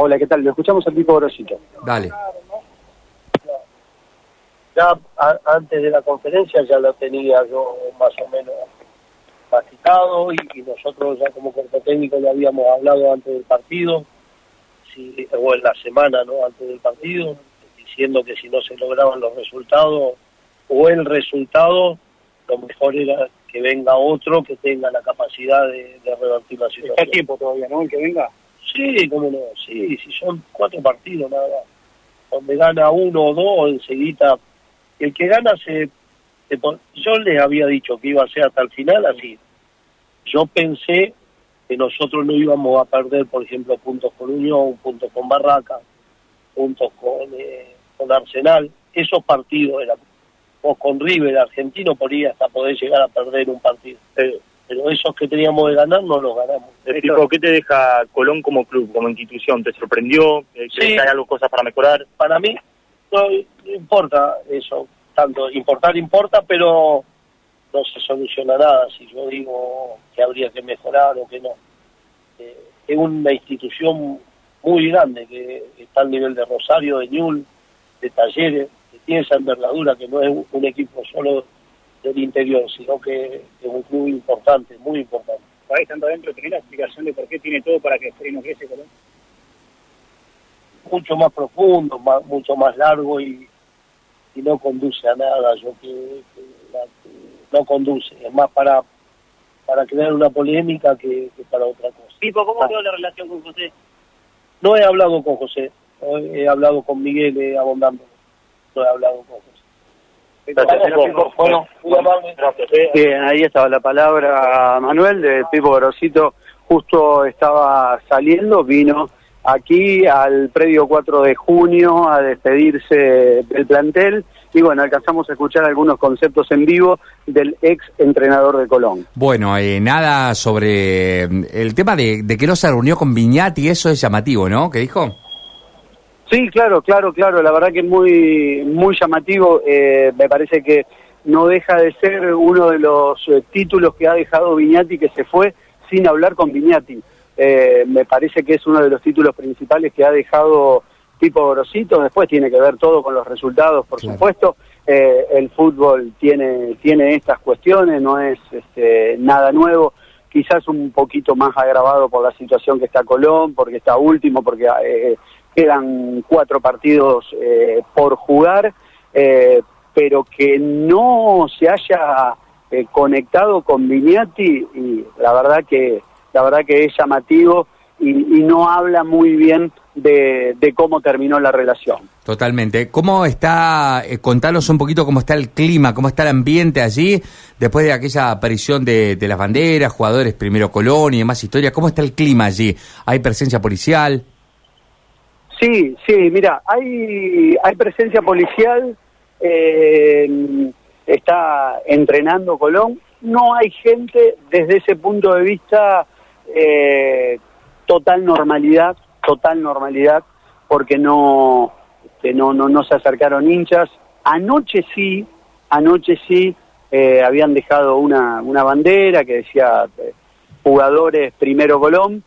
Hola, ¿qué tal? Lo escuchamos al tipo Grosito. Dale. Ya a- antes de la conferencia ya lo tenía yo más o menos masticado y, y nosotros ya como cuerpo técnico lo habíamos hablado antes del partido, si, o en la semana, ¿no? Antes del partido, diciendo que si no se lograban los resultados o el resultado, lo mejor era que venga otro que tenga la capacidad de, de revertir la situación. Está tiempo todavía, ¿no? El que venga. Sí, cómo no, sí, si son cuatro partidos nada más. Donde gana uno o dos, enseguida. El que gana se. se pon- yo les había dicho que iba a ser hasta el final así. Yo pensé que nosotros no íbamos a perder, por ejemplo, puntos con Unión, puntos con Barraca, puntos con, eh, con Arsenal. Esos partidos eran. O con River, argentino, podría hasta poder llegar a perder un partido. Pero, pero esos que teníamos de ganar no los ganamos. Tipo, ¿qué te deja Colón como club, como institución? ¿Te sorprendió? ¿Crees Sí. que hay algo, cosas para mejorar? para mí no, importa eso, tanto importar importa, pero no se soluciona nada si yo digo que habría que mejorar o que no. Eh, es una institución muy grande que está al nivel de Rosario, de Ñul, de Talleres, que tiene esa envergadura, que no es un equipo solo del interior, sino que es un club importante, muy importante. Ahí estando adentro, ¿tenés la explicación de por qué tiene todo para que no crece Colón? mucho más profundo, más, mucho más largo y, y no conduce a nada. Yo que, que la- que no conduce, es más para para crear una polémica que, que para otra cosa. Pipo, ¿cómo Ah. quedó la relación con José? No he hablado con José, he, hablado con Miguel eh, no he hablado con José. Gracias, Bueno. Gracias. eh. Bien, ahí estaba la palabra Manuel de Pipo Grosito. Justo estaba saliendo, vino aquí al predio 4 de junio a despedirse del plantel y bueno, alcanzamos a escuchar algunos conceptos en vivo del ex entrenador de Colón. Bueno, eh, nada sobre eh, el tema de, de que no se reunió con Viñati, eso es llamativo, ¿no? ¿Qué dijo? Sí, claro, claro, claro. La verdad que es muy, muy llamativo. Eh, me parece que no deja de ser uno de los eh, títulos que ha dejado Viñati que se fue sin hablar con Viñati. Eh, me parece que es uno de los títulos principales que ha dejado Tipo Grosito. Después tiene que ver todo con los resultados, por Claro. supuesto. Eh, el fútbol tiene, tiene estas cuestiones, no es este, nada nuevo. Quizás un poquito más agravado por la situación que está Colón, porque está último, porque eh, quedan cuatro partidos eh, por jugar, eh, pero que no se haya eh, conectado con Vignati y la verdad que la verdad que es llamativo y, no habla muy bien de, de cómo terminó la relación. Totalmente. ¿Cómo está, eh, contanos un poquito cómo está el clima, cómo está el ambiente allí, después de aquella aparición de, de las banderas, jugadores primero Colón y demás historias, ¿cómo está el clima allí? ¿Hay presencia policial? Sí, sí, mira, hay, hay presencia policial, eh, está entrenando Colón, no hay gente desde ese punto de vista eh, total normalidad, total normalidad, porque no, este, no, no, no se acercaron hinchas. Anoche sí, anoche sí, eh, habían dejado una, una bandera que decía eh, jugadores primero Colón,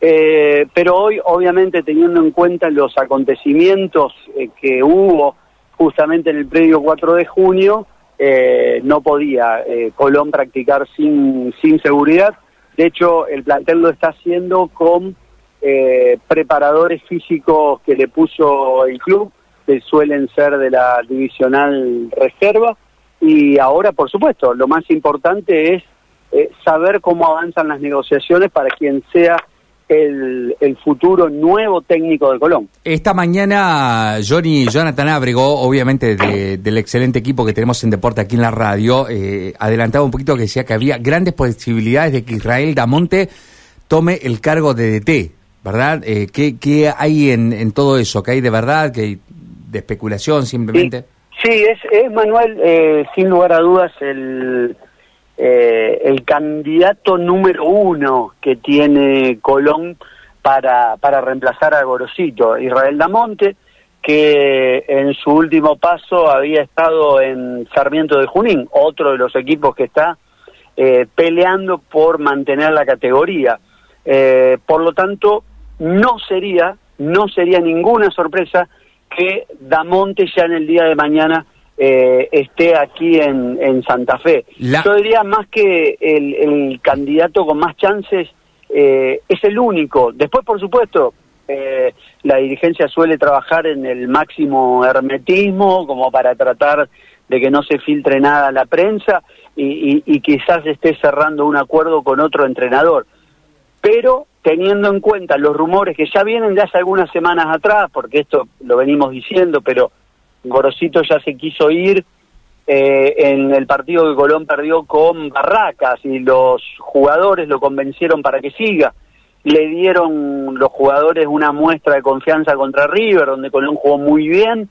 eh, pero hoy, obviamente, teniendo en cuenta los acontecimientos eh, que hubo justamente en el predio 4 de junio, eh, no podía eh, Colón practicar sin, sin seguridad. De hecho, el plantel lo está haciendo con eh, preparadores físicos que le puso el club, que suelen ser de la divisional reserva. Y ahora, por supuesto, lo más importante es saber cómo avanzan las negociaciones para quien sea el, el futuro nuevo técnico de Colón. Esta mañana, Johnny Jonathan Abrego, obviamente de- del excelente equipo que tenemos en deporte aquí en la radio, eh, adelantaba un poquito que decía que había grandes posibilidades de que Israel Damonte tome el cargo de DT, ¿verdad? Eh, ¿qué, qué hay en, en todo eso? ¿Qué hay de verdad? ¿Qué hay de especulación simplemente? Sí, es, es Manuel, eh, sin lugar a dudas, el, eh, el candidato número uno que tiene Colón para, para reemplazar a Gorosito, Israel Damonte, que en su último paso había estado en Sarmiento de Junín, otro de los equipos que está eh, peleando por mantener la categoría. Eh, por lo tanto, no sería no sería ninguna sorpresa que Damonte ya en el día de mañana eh, esté aquí en, en Santa Fe. La- Yo diría más que el, el candidato con más chances eh, es el único. Después, por supuesto, eh, la dirigencia suele trabajar en el máximo hermetismo como para tratar de que no se filtre nada a la prensa y, y- y quizás esté cerrando un acuerdo con otro entrenador. Pero teniendo en cuenta los rumores que ya vienen de hace algunas semanas atrás, porque esto lo venimos diciendo, pero Gorosito ya se quiso ir eh, en el partido que Colón perdió con Barracas y los jugadores lo convencieron para que siga. Le dieron los jugadores una muestra de confianza contra River, donde Colón jugó muy bien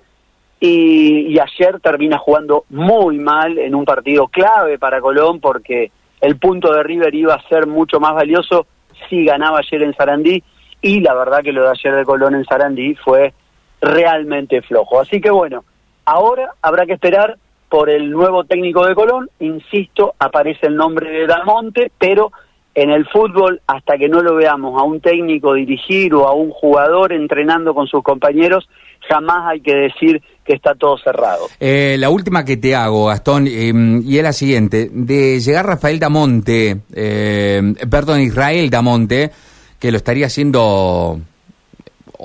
y, y ayer termina jugando muy mal en un partido clave para Colón porque el punto de River iba a ser mucho más valioso si ganaba ayer en Sarandí y la verdad que lo de ayer de Colón en Sarandí fue realmente flojo. Así que bueno, ahora habrá que esperar por el nuevo técnico de Colón, insisto, aparece el nombre de Damonte, pero en el fútbol, hasta que no lo veamos a un técnico dirigir o a un jugador entrenando con sus compañeros, jamás hay que decir que está todo cerrado. Eh, la última que te hago, Gastón, eh, y es la siguiente. De llegar Rafael Damonte, eh, perdón, Israel Damonte, que lo estaría haciendo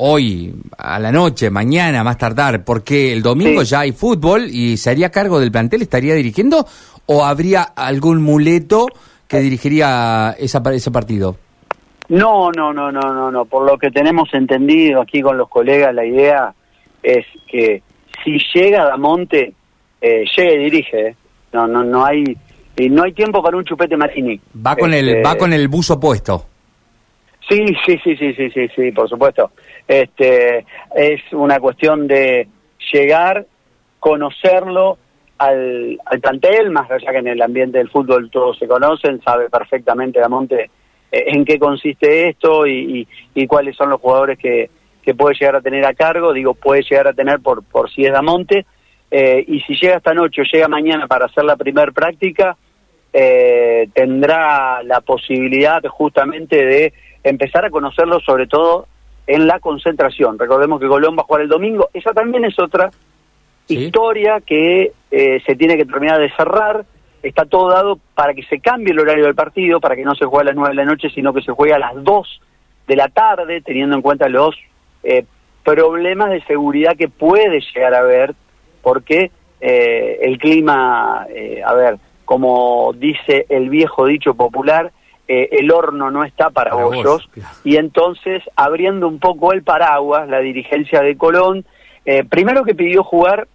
hoy, a la noche, mañana, más tardar, porque el domingo Sí. ya hay fútbol y se haría cargo del plantel, estaría dirigiendo, o habría algún muleto que dirigiría esa, ese partido? No, no, no, no, no, no. Por lo que tenemos entendido aquí con los colegas, la idea es que si llega Damonte, eh, llega y dirige. ¿eh? No, no, no hay, y no hay tiempo para un chupete Marini. Va con el, Este, va con el buzo puesto. Sí, sí, sí, sí, sí, sí, sí, por supuesto. Este es una cuestión de llegar, conocerlo al, al plantel, más allá que en el ambiente del fútbol todos se conocen, sabe perfectamente Damonte eh, en qué consiste esto y, y, cuáles son los jugadores que, que puede llegar a tener a cargo, digo, puede llegar a tener por, por si es Damonte, eh, y si llega esta noche o llega mañana para hacer la primer práctica, eh, tendrá la posibilidad justamente de empezar a conocerlo sobre todo en la concentración. Recordemos que Colón va a jugar el domingo, esa también es otra Sí. historia que eh, se tiene que terminar de cerrar, está todo dado para que se cambie el horario del partido, para que no se juegue a las 9 de la noche, sino que se juegue a las 2 de la tarde, teniendo en cuenta los eh, problemas de seguridad que puede llegar a haber, porque eh, el clima, eh, a ver, como dice el viejo dicho popular, eh, el horno no está para, Para vos, bollos, claro. y entonces abriendo un poco el paraguas, la dirigencia de Colón, eh, primero que pidió jugar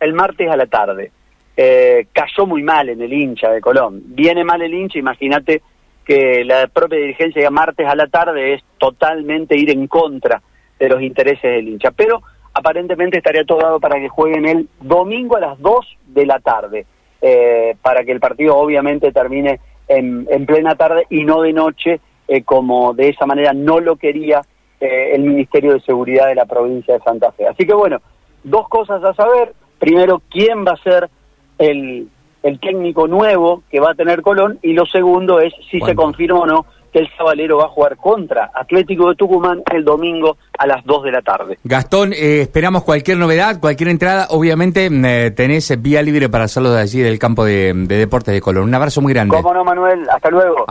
el martes a la tarde. Eh, cayó muy mal en el hincha de Colón. Viene mal el hincha, imagínate que la propia dirigencia diga martes a la tarde es totalmente ir en contra de los intereses del hincha. Pero aparentemente estaría todo dado para que jueguen el domingo a las 2 de la tarde, eh, para que el partido obviamente termine en, en plena tarde y no de noche, eh, como de esa manera no lo quería eh, el Ministerio de Seguridad de la provincia de Santa Fe. Así que bueno, dos cosas a saber. Primero, quién va a ser el, el técnico nuevo que va a tener Colón y lo segundo es si se confirma o no que el Sabalero va a jugar contra Atlético de Tucumán el domingo a las 2 de la tarde. Gastón, eh, esperamos cualquier novedad, cualquier entrada. Obviamente eh, tenés vía libre para hacerlo de allí del campo de, de deportes de Colón. Un abrazo muy grande. ¿Cómo no, Manuel? Hasta luego.